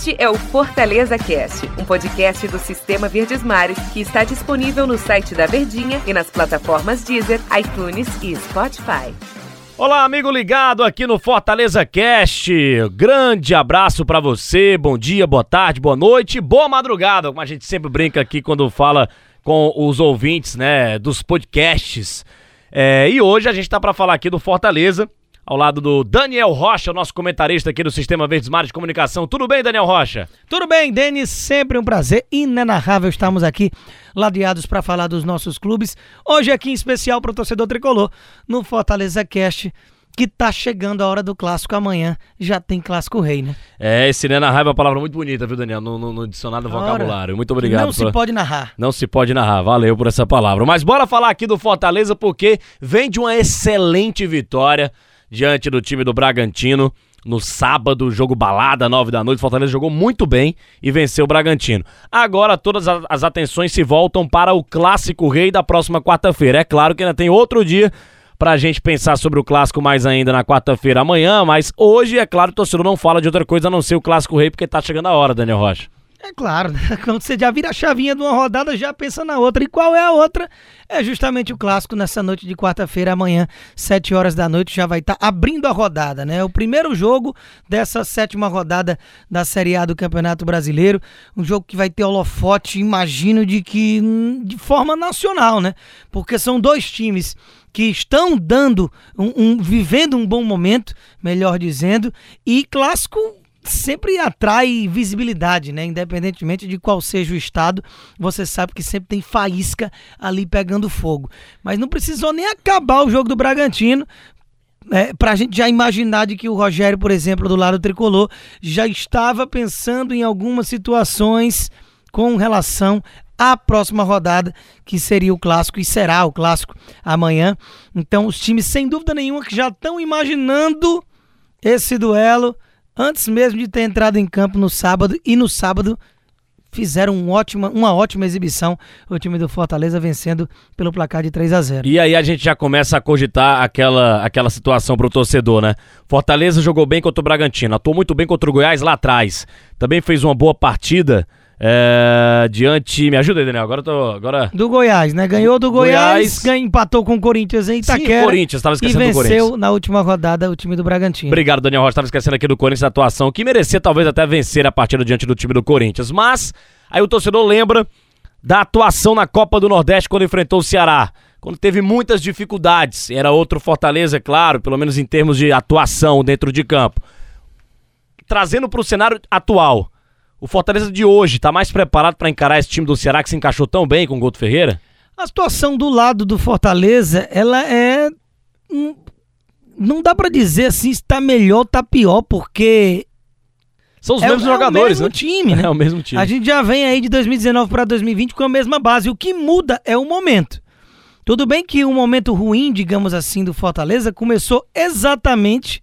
Este é o Fortaleza Cast, um podcast do Sistema Verdes Mares que está disponível no site da Verdinha e nas plataformas Deezer, iTunes e Spotify. Olá, amigo ligado aqui no Fortaleza Cast. Grande abraço para você. Bom dia, boa tarde, boa noite, boa madrugada. Como a gente sempre brinca aqui quando fala com os ouvintes, né, dos podcasts. É, e hoje a gente tá para falar aqui do Fortaleza ao lado do Daniel Rocha, nosso comentarista aqui do Sistema Verdes Mares de Comunicação. Tudo bem, Daniel Rocha? Tudo bem, Denis? Sempre um prazer inenarrável estarmos aqui ladeados para falar dos nossos clubes. Hoje aqui em especial para o torcedor tricolor no Fortaleza Cast que tá chegando a hora do clássico amanhã. Já tem clássico rei, né? É, esse né, narrar é uma palavra muito bonita, viu, Daniel? No, no, no dicionário do vocabulário. Muito obrigado. Não se pode narrar. Não se pode narrar. Valeu por essa palavra. Mas bora falar aqui do Fortaleza porque vem de uma excelente vitória diante do time do Bragantino. No sábado, jogo balada, nove da noite, Fortaleza jogou muito bem e venceu o Bragantino. Agora todas as atenções se voltam para o clássico rei da próxima quarta-feira. É claro que ainda tem outro dia pra gente pensar sobre o clássico mais ainda na quarta-feira amanhã, mas hoje, é claro, o torcedor não fala de outra coisa a não ser o clássico rei, porque tá chegando a hora, Daniel Rocha. É claro, né? quando você já vira a chavinha de uma rodada, já pensa na outra. E qual é a outra? É justamente o clássico nessa noite de quarta-feira, amanhã, 7 horas da noite, já vai estar tá abrindo a rodada, né? O primeiro jogo dessa sétima rodada da Série A do Campeonato Brasileiro. Um jogo que vai ter holofote, imagino, de que de forma nacional, né? Porque são dois times que estão dando um, um vivendo um bom momento, melhor dizendo, e clássico sempre atrai visibilidade, né? Independentemente de qual seja o estado, você sabe que sempre tem faísca ali pegando fogo. Mas não precisou nem acabar o jogo do Bragantino é, para a gente já imaginar de que o Rogério, por exemplo, do lado tricolor, já estava pensando em algumas situações com relação à próxima rodada, que seria o clássico e será o clássico amanhã. Então, os times, sem dúvida nenhuma, que já estão imaginando esse duelo antes mesmo de ter entrado em campo no sábado e no sábado fizeram um ótima, uma ótima exibição o time do Fortaleza vencendo pelo placar de 3 a 0. E aí a gente já começa a cogitar aquela, aquela situação pro torcedor, né? Fortaleza jogou bem contra o Bragantino, atuou muito bem contra o Goiás lá atrás. Também fez uma boa partida é, diante. Me ajuda aí, Daniel. Agora tô. Agora... Do Goiás, né? Ganhou do Goiás, Goiás... empatou com o Corinthians em Itaquera. Sim, Corinthians, tava esquecendo e do Corinthians. venceu na última rodada o time do Bragantino. Obrigado, Daniel Rocha. Tava esquecendo aqui do Corinthians a atuação, que merecia talvez até vencer a partida diante do time do Corinthians. Mas, aí o torcedor lembra da atuação na Copa do Nordeste quando enfrentou o Ceará. Quando teve muitas dificuldades. Era outro Fortaleza, é claro, pelo menos em termos de atuação dentro de campo. Trazendo para o cenário atual o Fortaleza de hoje está mais preparado para encarar esse time do Ceará que se encaixou tão bem com o Guto Ferreira? A situação do lado do Fortaleza, ela é. Não dá para dizer assim se está melhor ou está pior, porque. São os é, mesmos é jogadores, o mesmo né? time, né? É o mesmo time. A gente já vem aí de 2019 para 2020 com a mesma base. O que muda é o momento. Tudo bem que o momento ruim, digamos assim, do Fortaleza começou exatamente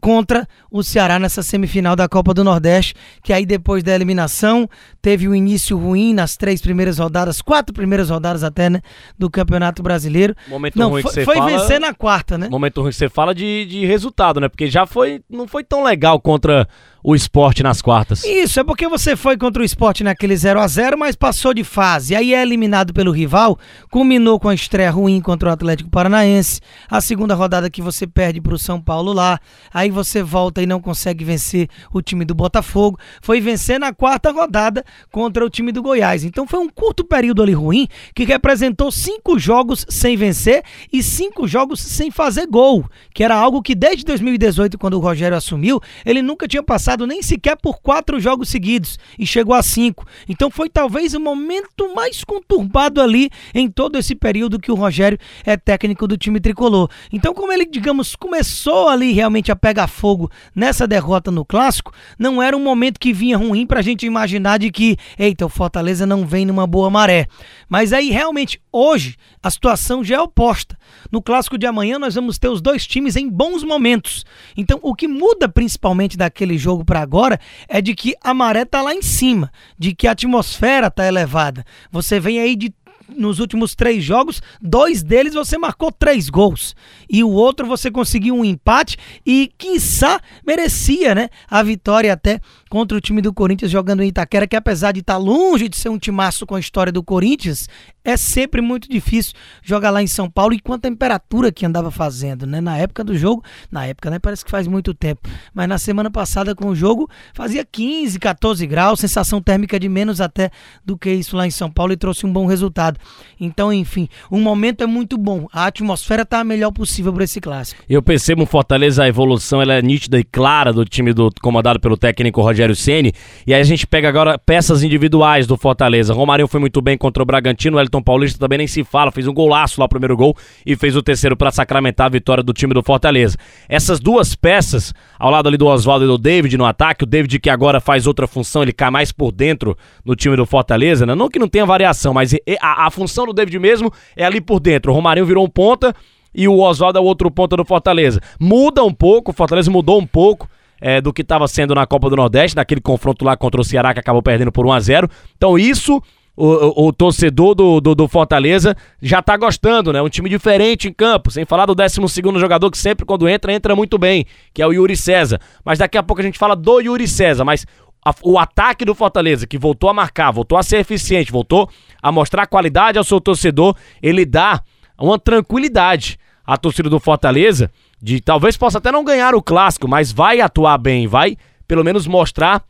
contra o Ceará nessa semifinal da Copa do Nordeste, que aí depois da eliminação teve um início ruim nas três primeiras rodadas, quatro primeiras rodadas até, né, do Campeonato Brasileiro. Momento não, ruim foi, que você foi fala, vencer na quarta, né? Momento ruim que você fala de, de resultado, né? Porque já foi, não foi tão legal contra o esporte nas quartas. Isso, é porque você foi contra o esporte naquele 0 a 0 mas passou de fase. Aí é eliminado pelo rival, culminou com a estreia ruim contra o Atlético Paranaense, a segunda rodada que você perde para o São Paulo lá, aí você volta e não consegue vencer o time do Botafogo, foi vencer na quarta rodada contra o time do Goiás. Então foi um curto período ali ruim, que representou cinco jogos sem vencer e cinco jogos sem fazer gol, que era algo que desde 2018, quando o Rogério assumiu, ele nunca tinha passado passado nem sequer por quatro jogos seguidos e chegou a cinco. Então foi talvez o momento mais conturbado ali em todo esse período que o Rogério é técnico do time tricolor. Então, como ele, digamos, começou ali realmente a pegar fogo nessa derrota no clássico, não era um momento que vinha ruim pra gente imaginar de que, eita, o Fortaleza não vem numa boa maré. Mas aí realmente hoje a situação já é oposta. No clássico de amanhã nós vamos ter os dois times em bons momentos. Então, o que muda principalmente daquele jogo para agora é de que a maré tá lá em cima, de que a atmosfera tá elevada. Você vem aí de nos últimos três jogos, dois deles você marcou três gols. E o outro você conseguiu um empate e, quiçá, merecia, né? A vitória até contra o time do Corinthians jogando em Itaquera, que apesar de estar longe de ser um timaço com a história do Corinthians, é sempre muito difícil jogar lá em São Paulo e com a temperatura que andava fazendo, né? Na época do jogo, na época, né? Parece que faz muito tempo, mas na semana passada com o jogo fazia 15, 14 graus, sensação térmica de menos até do que isso lá em São Paulo e trouxe um bom resultado. Então, enfim, o momento é muito bom, a atmosfera tá a melhor possível para esse clássico. Eu percebo Fortaleza, a evolução ela é nítida e clara do time do comandado pelo técnico Rogério Ceni, e aí a gente pega agora peças individuais do Fortaleza. Romarinho foi muito bem contra o Bragantino, o Elton Paulista também nem se fala, fez um golaço lá o primeiro gol e fez o terceiro para sacramentar a vitória do time do Fortaleza. Essas duas peças, ao lado ali do Oswaldo e do David no ataque, o David que agora faz outra função, ele cai mais por dentro no time do Fortaleza, né? Não que não tenha variação, mas a, a função do David mesmo é ali por dentro. O Romarinho virou um ponta e o Oswaldo é o outro ponta do Fortaleza. Muda um pouco, o Fortaleza mudou um pouco. É, do que estava sendo na Copa do Nordeste, naquele confronto lá contra o Ceará que acabou perdendo por 1 a 0 Então, isso o, o, o, torcedor do, do, do, Fortaleza já tá gostando, né? Um time diferente em campo, sem falar do 12 jogador que sempre quando entra, entra muito bem, que é o Yuri César. Mas daqui a pouco a gente fala do Yuri César, mas a, o ataque do Fortaleza, que voltou a marcar, voltou a ser eficiente, voltou a mostrar qualidade ao seu torcedor, ele dá uma tranquilidade à torcida do Fortaleza de talvez possa até não ganhar o clássico, mas vai atuar bem, vai pelo menos mostrar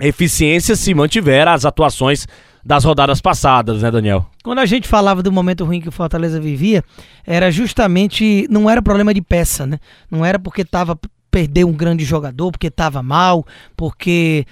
eficiência se mantiver as atuações das rodadas passadas, né, Daniel? Quando a gente falava do momento ruim que o Fortaleza vivia, era justamente. Não era problema de peça, né? Não era porque tava perder um grande jogador, porque tava mal, porque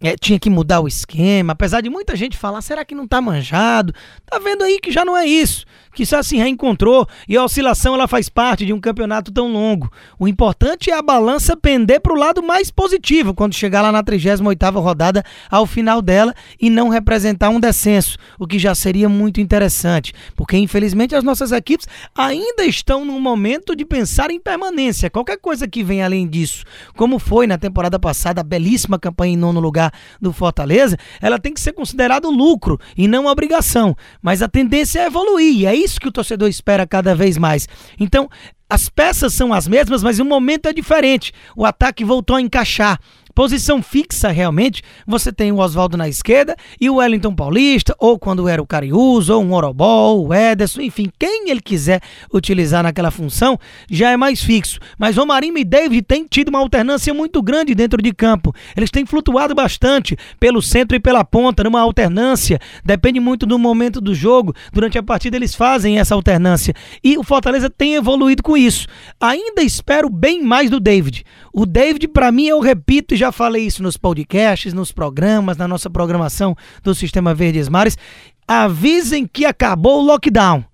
é, tinha que mudar o esquema, apesar de muita gente falar, será que não tá manjado? Tá vendo aí que já não é isso que só se reencontrou e a oscilação ela faz parte de um campeonato tão longo. O importante é a balança pender para o lado mais positivo quando chegar lá na 38ª rodada ao final dela e não representar um descenso, o que já seria muito interessante, porque infelizmente as nossas equipes ainda estão num momento de pensar em permanência. Qualquer coisa que venha além disso, como foi na temporada passada a belíssima campanha em nono lugar do Fortaleza, ela tem que ser considerado lucro e não obrigação, mas a tendência é evoluir, e é isso que o torcedor espera cada vez mais. Então, as peças são as mesmas, mas o momento é diferente. O ataque voltou a encaixar. Posição fixa, realmente, você tem o Oswaldo na esquerda e o Wellington Paulista, ou quando era o Cariús, ou um Orobol, o Ederson, enfim, quem ele quiser utilizar naquela função, já é mais fixo. Mas Romarinho e David têm tido uma alternância muito grande dentro de campo. Eles têm flutuado bastante pelo centro e pela ponta, numa alternância. Depende muito do momento do jogo. Durante a partida eles fazem essa alternância. E o Fortaleza tem evoluído com isso. Ainda espero bem mais do David. O David, para mim, eu repito e já já falei isso nos podcasts, nos programas, na nossa programação do Sistema Verdes Mares. Avisem que acabou o lockdown.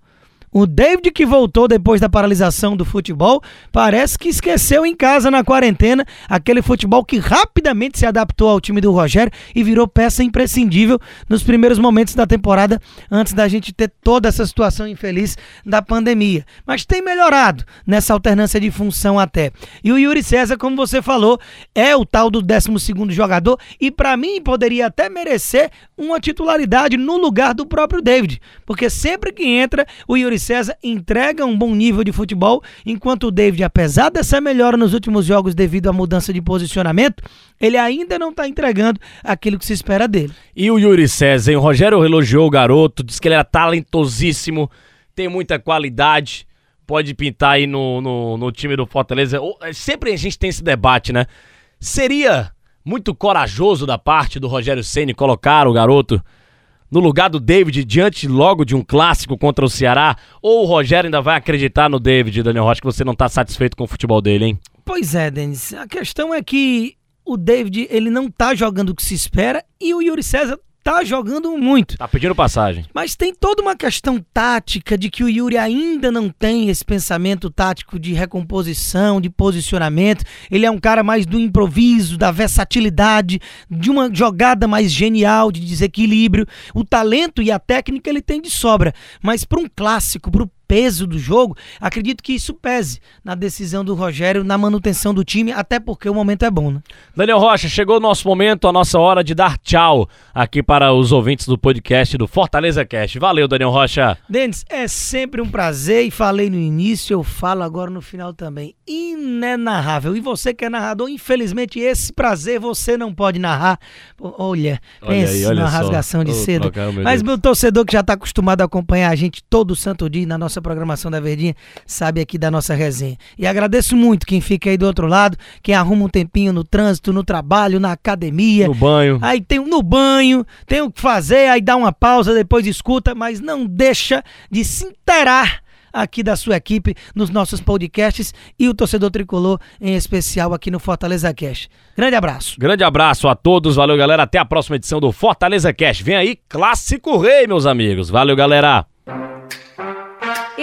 O David, que voltou depois da paralisação do futebol, parece que esqueceu em casa na quarentena aquele futebol que rapidamente se adaptou ao time do Rogério e virou peça imprescindível nos primeiros momentos da temporada, antes da gente ter toda essa situação infeliz da pandemia. Mas tem melhorado nessa alternância de função até. E o Yuri César, como você falou, é o tal do 12 jogador e para mim poderia até merecer uma titularidade no lugar do próprio David, porque sempre que entra, o Yuri César entrega um bom nível de futebol, enquanto o David, apesar dessa melhora nos últimos jogos devido à mudança de posicionamento, ele ainda não está entregando aquilo que se espera dele. E o Yuri César, hein? o Rogério elogiou o garoto, disse que ele era talentosíssimo, tem muita qualidade, pode pintar aí no, no, no time do Fortaleza. É, sempre a gente tem esse debate, né? Seria muito corajoso da parte do Rogério Ceni colocar o garoto no lugar do David diante logo de um clássico contra o Ceará? Ou o Rogério ainda vai acreditar no David, Daniel Rocha, que você não está satisfeito com o futebol dele, hein? Pois é, Denis. A questão é que o David ele não tá jogando o que se espera e o Yuri César tá jogando muito. Tá pedindo passagem. Mas tem toda uma questão tática de que o Yuri ainda não tem esse pensamento tático de recomposição, de posicionamento. Ele é um cara mais do improviso, da versatilidade, de uma jogada mais genial, de desequilíbrio. O talento e a técnica ele tem de sobra, mas para um clássico, para peso do jogo, acredito que isso pese na decisão do Rogério, na manutenção do time, até porque o momento é bom, né? Daniel Rocha, chegou o nosso momento, a nossa hora de dar tchau aqui para os ouvintes do podcast do Fortaleza Cast. Valeu, Daniel Rocha. Denis, é sempre um prazer e falei no início, eu falo agora no final também. Inenarrável. E você que é narrador, infelizmente esse prazer você não pode narrar. Olha, olha pense na rasgação de cedo. Mas meu torcedor que já está acostumado a acompanhar a gente todo santo dia na nossa programação da Verdinha, sabe aqui da nossa resenha. E agradeço muito quem fica aí do outro lado, quem arruma um tempinho no trânsito, no trabalho, na academia. No banho. Aí tem um no banho, tem o que fazer, aí dá uma pausa, depois escuta, mas não deixa de se inteirar aqui da sua equipe nos nossos podcasts e o torcedor tricolor em especial aqui no Fortaleza Cash. Grande abraço. Grande abraço a todos, valeu galera, até a próxima edição do Fortaleza Cash. Vem aí, Clássico Rei, meus amigos. Valeu galera.